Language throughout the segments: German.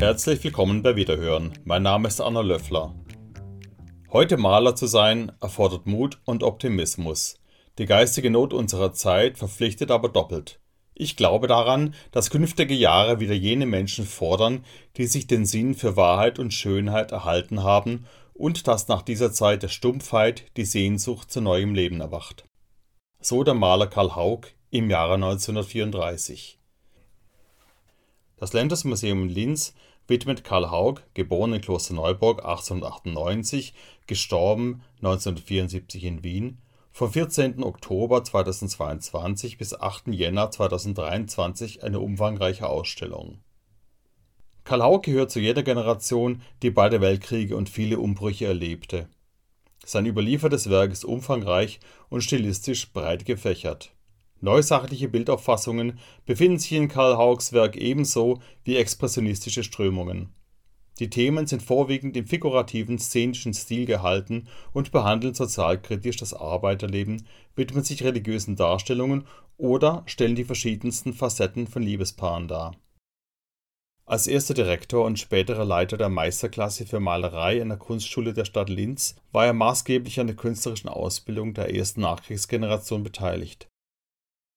Herzlich willkommen bei Wiederhören. Mein Name ist Anna Löffler. Heute Maler zu sein erfordert Mut und Optimismus. Die geistige Not unserer Zeit verpflichtet aber doppelt. Ich glaube daran, dass künftige Jahre wieder jene Menschen fordern, die sich den Sinn für Wahrheit und Schönheit erhalten haben und dass nach dieser Zeit der Stumpfheit die Sehnsucht zu neuem Leben erwacht. So der Maler Karl Haug im Jahre 1934. Das Ländersmuseum in Linz widmet Karl Haug, geboren in Klosterneuburg 1898, gestorben 1974 in Wien, vom 14. Oktober 2022 bis 8. Jänner 2023 eine umfangreiche Ausstellung. Karl Haug gehört zu jeder Generation, die beide Weltkriege und viele Umbrüche erlebte. Sein überliefertes Werk ist umfangreich und stilistisch breit gefächert. Neusachliche Bildauffassungen befinden sich in Karl Haugs Werk ebenso wie expressionistische Strömungen. Die Themen sind vorwiegend im figurativen szenischen Stil gehalten und behandeln sozialkritisch das Arbeiterleben, widmen sich religiösen Darstellungen oder stellen die verschiedensten Facetten von Liebespaaren dar. Als erster Direktor und späterer Leiter der Meisterklasse für Malerei an der Kunstschule der Stadt Linz war er maßgeblich an der künstlerischen Ausbildung der ersten Nachkriegsgeneration beteiligt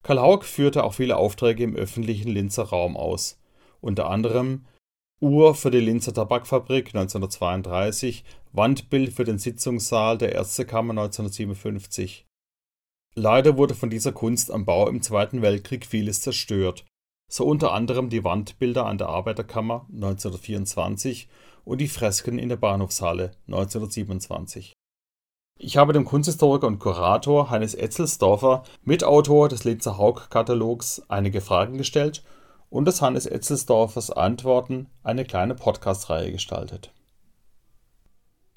Karl Haug führte auch viele Aufträge im öffentlichen Linzer Raum aus, unter anderem Uhr für die Linzer Tabakfabrik 1932, Wandbild für den Sitzungssaal der Ärztekammer 1957. Leider wurde von dieser Kunst am Bau im Zweiten Weltkrieg vieles zerstört, so unter anderem die Wandbilder an der Arbeiterkammer 1924 und die Fresken in der Bahnhofshalle 1927 ich habe dem Kunsthistoriker und Kurator Hannes Etzelsdorfer, Mitautor des Linzer Haug-Katalogs, einige Fragen gestellt und aus Hannes Etzelsdorfers Antworten eine kleine Podcast-Reihe gestaltet.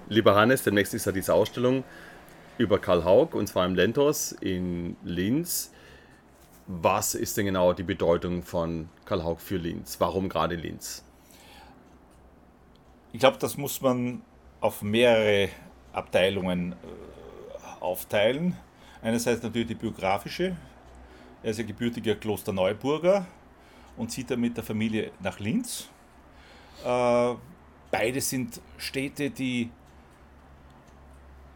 Lieber Hannes, demnächst ist ja diese Ausstellung über Karl Haug und zwar im Lentos in Linz. Was ist denn genau die Bedeutung von Karl Haug für Linz? Warum gerade Linz? Ich glaube, das muss man auf mehrere Abteilungen äh, aufteilen. Einerseits natürlich die biografische. Er ist ja gebürtiger Klosterneuburger und zieht dann mit der Familie nach Linz. Äh, beide sind Städte, die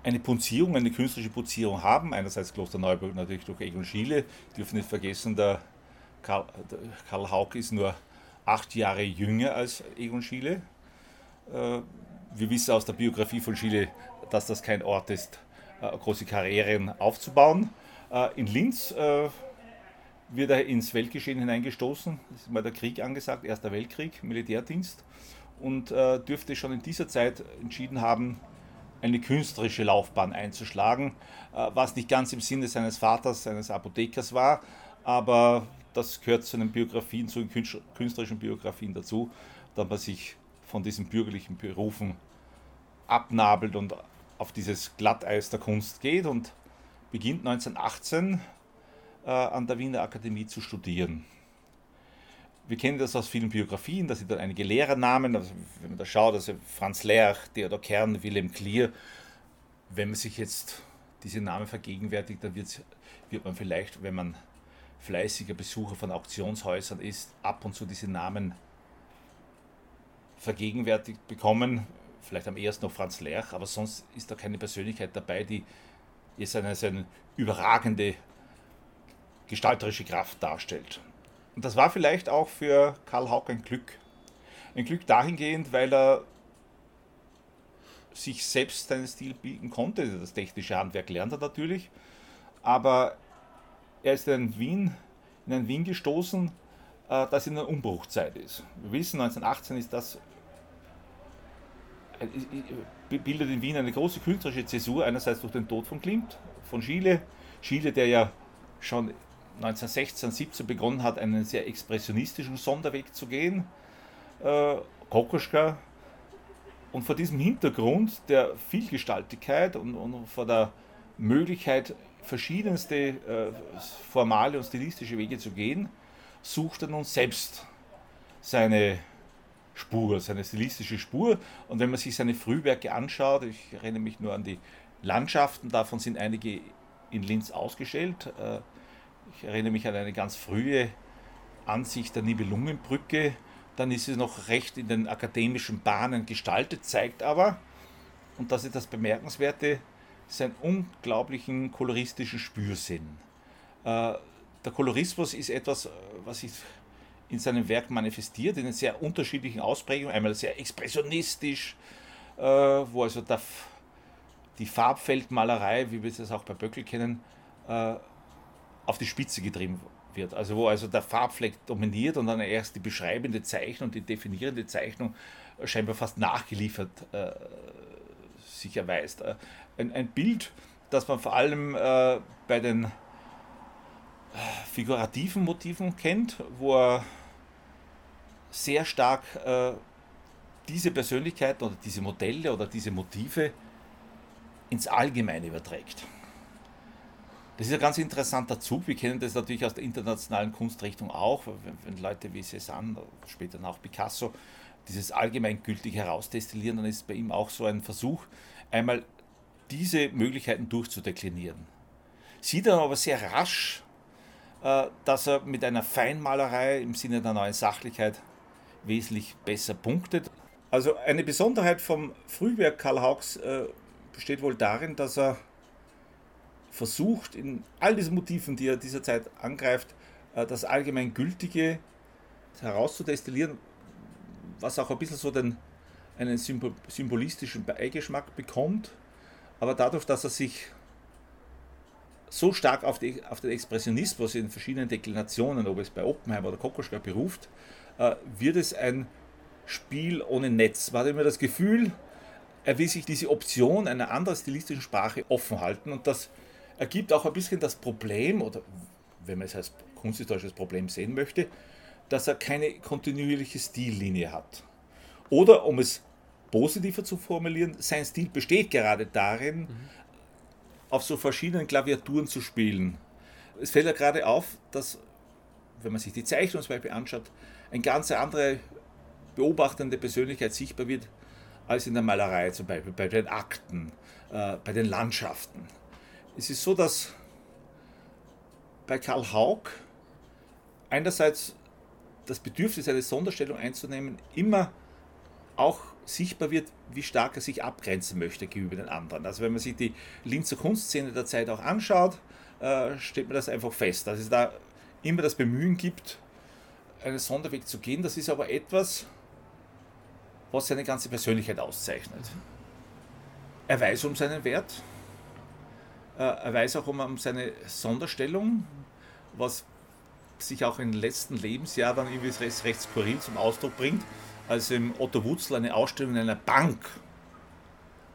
eine Punzierung, eine künstlerische Punzierung haben. Einerseits Klosterneuburg natürlich durch Egon Schiele. Dürfen nicht vergessen, der Karl, der Karl Haug ist nur acht Jahre jünger als Egon Schiele. Äh, wir wissen aus der Biografie von Schiele, dass das kein Ort ist, äh, große Karrieren aufzubauen. Äh, in Linz äh, wird er ins Weltgeschehen hineingestoßen. Das ist mal der Krieg angesagt, Erster Weltkrieg, Militärdienst. Und dürfte schon in dieser Zeit entschieden haben, eine künstlerische Laufbahn einzuschlagen, was nicht ganz im Sinne seines Vaters, seines Apothekers war, aber das gehört zu den Biografien, zu den künstlerischen Biografien dazu, dass man sich von diesen bürgerlichen Berufen abnabelt und auf dieses Glatteis der Kunst geht und beginnt 1918 äh, an der Wiener Akademie zu studieren. Wir kennen das aus vielen Biografien, da sind dann einige Lehrernamen, also wenn man da schaut, also Franz Lerch, Theodor Kern, Wilhelm Klier. Wenn man sich jetzt diese Namen vergegenwärtigt, dann wird man vielleicht, wenn man fleißiger Besucher von Auktionshäusern ist, ab und zu diese Namen vergegenwärtigt bekommen vielleicht am ehesten noch Franz Lerch, aber sonst ist da keine Persönlichkeit dabei, die jetzt eine, also eine überragende gestalterische Kraft darstellt. Und das war vielleicht auch für Karl Haug ein Glück. Ein Glück dahingehend, weil er sich selbst seinen Stil bilden konnte. Das technische Handwerk lernt er natürlich, aber er ist in Wien, in ein Wien gestoßen, äh, das in einer Umbruchzeit ist. Wir wissen, 1918 ist das bildet in Wien eine große künstlerische Zäsur, einerseits durch den Tod von Klimt, von Schiele. Schiele, der ja schon 1916, 17 begonnen hat, einen sehr expressionistischen Sonderweg zu gehen. Äh, Kokoschka. Und vor diesem Hintergrund der Vielgestaltigkeit und, und vor der Möglichkeit, verschiedenste äh, formale und stilistische Wege zu gehen, sucht er nun selbst seine Spur, seine stilistische Spur. Und wenn man sich seine Frühwerke anschaut, ich erinnere mich nur an die Landschaften, davon sind einige in Linz ausgestellt. Äh, ich erinnere mich an eine ganz frühe Ansicht der Nibelungenbrücke. dann ist es noch recht in den akademischen Bahnen gestaltet, zeigt aber, und das ist das Bemerkenswerte, seinen unglaublichen koloristischen Spürsinn. Äh, der Kolorismus ist etwas, was sich in seinem Werk manifestiert, in sehr unterschiedlichen Ausprägungen. Einmal sehr expressionistisch, äh, wo also der, die Farbfeldmalerei, wie wir es auch bei Böckel kennen, äh, auf die Spitze getrieben wird. Also wo also der Farbfleck dominiert und dann erst die beschreibende Zeichnung, die definierende Zeichnung scheinbar fast nachgeliefert äh, sich erweist. Äh, ein, ein, Bild, das man vor allem äh, bei den äh, figurativen Motiven kennt, wo er sehr stark äh, diese Persönlichkeiten oder diese Modelle oder diese Motive ins Allgemeine überträgt. Das ist ein ganz interessanter Zug. Wir kennen das natürlich aus der internationalen Kunstrichtung auch, wenn, wenn Leute wie Cézanne, später auch Picasso, dieses allgemeingültig herausdestillieren, dann ist bei ihm auch so ein Versuch, einmal diese Möglichkeiten durchzudeklinieren. Sieht dann aber sehr rasch, äh, dass er mit einer Feinmalerei im Sinne der neuen Sachlichkeit wesentlich besser punktet. Also eine Besonderheit vom Frühwerk Karl Haugs äh, besteht wohl darin, dass er versucht, in all diesen Motiven, die er dieser Zeit angreift, äh, das allgemein Gültige herauszudestillieren, was auch ein bisschen so den, einen symbolistischen Beigeschmack bekommt, aber dadurch, dass er sich so stark auf, die, auf den Expressionismus in verschiedenen Deklinationen, ob es bei Oppenheim oder Kokoschka beruft, wird es ein Spiel ohne Netz. Man hat immer das Gefühl, er will sich diese Option einer anderen stilistischen Sprache offen halten und das ergibt auch ein bisschen das Problem, oder wenn man es als kunsthistorisches Problem sehen möchte, dass er keine kontinuierliche Stillinie hat. Oder um es positiver zu formulieren, sein Stil besteht gerade darin, mhm. auf so verschiedenen Klaviaturen zu spielen. Es fällt ja gerade auf, dass, wenn man sich die Zeichnung zum Beispiel anschaut, eine ganz andere beobachtende Persönlichkeit sichtbar wird als in der Malerei, zum Beispiel bei den Akten, äh, bei den Landschaften. Es ist so, dass bei Karl Haug einerseits das Bedürfnis, eine Sonderstellung einzunehmen, immer auch sichtbar wird, wie stark er sich abgrenzen möchte gegenüber den anderen. Also wenn man sich die Linzer Kunstszene der Zeit auch anschaut, äh, stellt man das einfach fest, dass es da immer das Bemühen gibt, einen Sonderweg zu gehen. Das ist aber etwas, was seine ganze Persönlichkeit auszeichnet. Er weiß um seinen Wert, äh, er weiß auch um seine Sonderstellung, was sich auch im letzten Lebensjahr dann irgendwie recht, recht skurril zum Ausdruck bringt, als ihm Otto Wutzel eine Ausstellung in einer Bank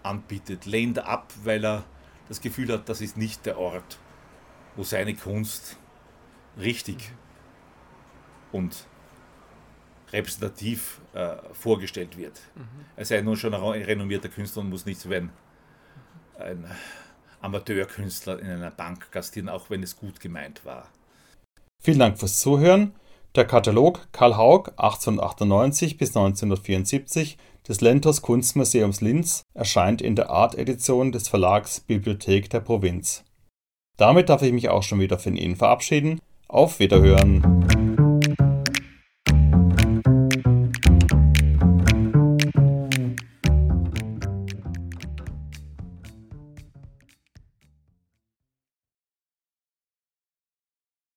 anbietet, lehnt er ab, weil er das Gefühl hat, das ist nicht der Ort, wo seine Kunst richtig und repräsentativ äh, vorgestellt wird. Mhm. Er sei nun schon ein renommierter Künstler und muss nicht so ein, ein Amateurkünstler in einer Bank gastieren, auch wenn es gut gemeint war. Vielen Dank fürs Zuhören. Der Katalog Karl Haug 1898 bis 1974 des Lentos Kunstmuseums Linz erscheint in der Art-Edition des Verlags Bibliothek der Provinz. Damit darf ich mich auch schon wieder von Ihnen verabschieden. Auf Wiederhören!